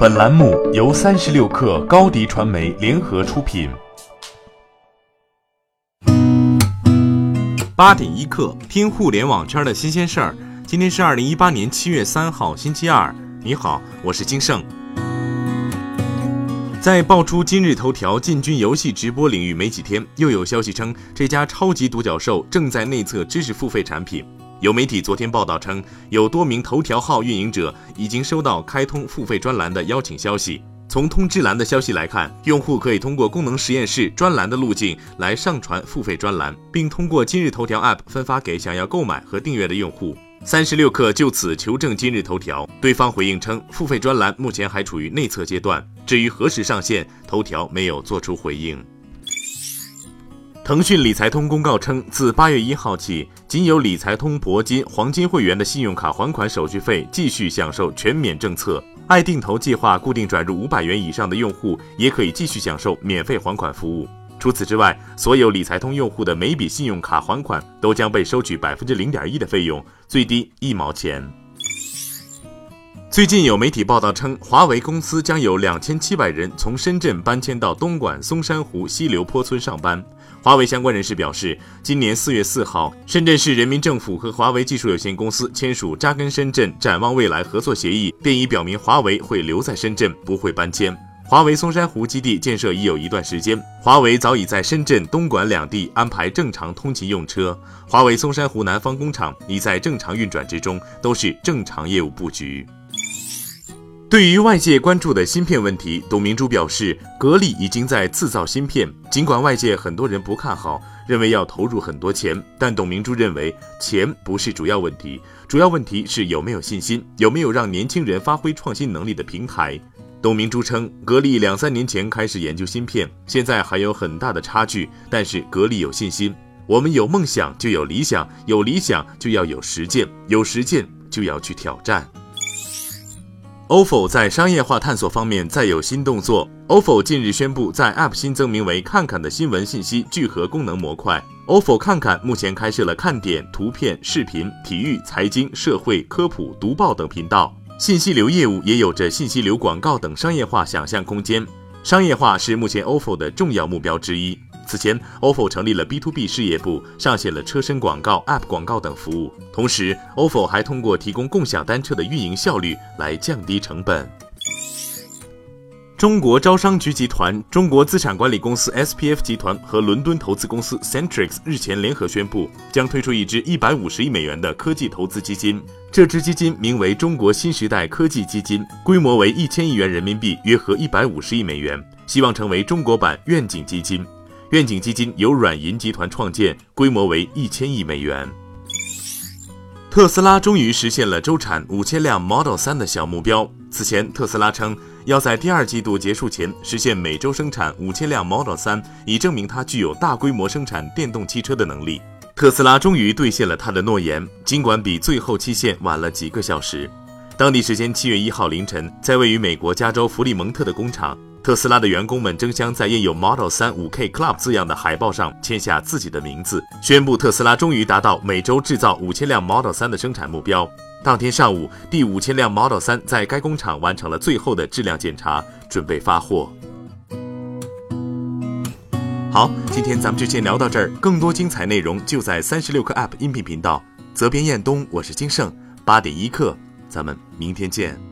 本栏目由三十六氪高低传媒联合出品。八点一刻，听互联网圈的新鲜事儿。今天是二零一八年七月三号，星期二。你好，我是金盛。在爆出今日头条进军游戏直播领域没几天，又有消息称这家超级独角兽正在内测知识付费产品。有媒体昨天报道称，有多名头条号运营者已经收到开通付费专栏的邀请消息。从通知栏的消息来看，用户可以通过功能实验室专栏的路径来上传付费专栏，并通过今日头条 App 分发给想要购买和订阅的用户。三十六氪就此求证今日头条，对方回应称，付费专栏目前还处于内测阶段，至于何时上线，头条没有做出回应。腾讯理财通公告称，自八月一号起，仅有理财通铂金、黄金会员的信用卡还款手续费继续享受全免政策。爱定投计划固定转入五百元以上的用户，也可以继续享受免费还款服务。除此之外，所有理财通用户的每笔信用卡还款都将被收取百分之零点一的费用，最低一毛钱。最近有媒体报道称，华为公司将有两千七百人从深圳搬迁到东莞松山湖西流坡村上班。华为相关人士表示，今年四月四号，深圳市人民政府和华为技术有限公司签署扎根深圳、展望未来合作协议，便已表明华为会留在深圳，不会搬迁。华为松山湖基地建设已有一段时间，华为早已在深圳、东莞两地安排正常通勤用车。华为松山湖南方工厂已在正常运转之中，都是正常业务布局。对于外界关注的芯片问题，董明珠表示，格力已经在制造芯片。尽管外界很多人不看好，认为要投入很多钱，但董明珠认为钱不是主要问题，主要问题是有没有信心，有没有让年轻人发挥创新能力的平台。董明珠称，格力两三年前开始研究芯片，现在还有很大的差距，但是格力有信心。我们有梦想就有理想，有理想就要有实践，有实践就要去挑战。OFO 在商业化探索方面再有新动作。OFO 近日宣布，在 App 新增名为“看看”的新闻信息聚合功能模块。OFO 看看目前开设了看点、图片、视频、体育、财经、社会、科普、读报等频道，信息流业务也有着信息流广告等商业化想象空间。商业化是目前 OFO 的重要目标之一。此前，OFO 成立了 B to B 事业部，上线了车身广告、App 广告等服务。同时，OFO 还通过提供共享单车的运营效率来降低成本。中国招商局集团、中国资产管理公司 SPF 集团和伦敦投资公司 Centrix 日前联合宣布，将推出一支一百五十亿美元的科技投资基金。这支基金名为“中国新时代科技基金”，规模为一千亿元人民币，约合一百五十亿美元，希望成为中国版愿景基金。愿景基金由软银集团创建，规模为一千亿美元。特斯拉终于实现了周产五千辆 Model 3的小目标。此前，特斯拉称要在第二季度结束前实现每周生产五千辆 Model 3，以证明它具有大规模生产电动汽车的能力。特斯拉终于兑现了他的诺言，尽管比最后期限晚了几个小时。当地时间七月一号凌晨，在位于美国加州弗里蒙特的工厂。特斯拉的员工们争相在印有 Model 3 5K Club 字样的海报上签下自己的名字，宣布特斯拉终于达到每周制造五千辆 Model 3的生产目标。当天上午，第五千辆 Model 3在该工厂完成了最后的质量检查，准备发货。好，今天咱们就先聊到这儿，更多精彩内容就在三十六课 App 音频频道。责编：彦东，我是金盛，八点一刻，咱们明天见。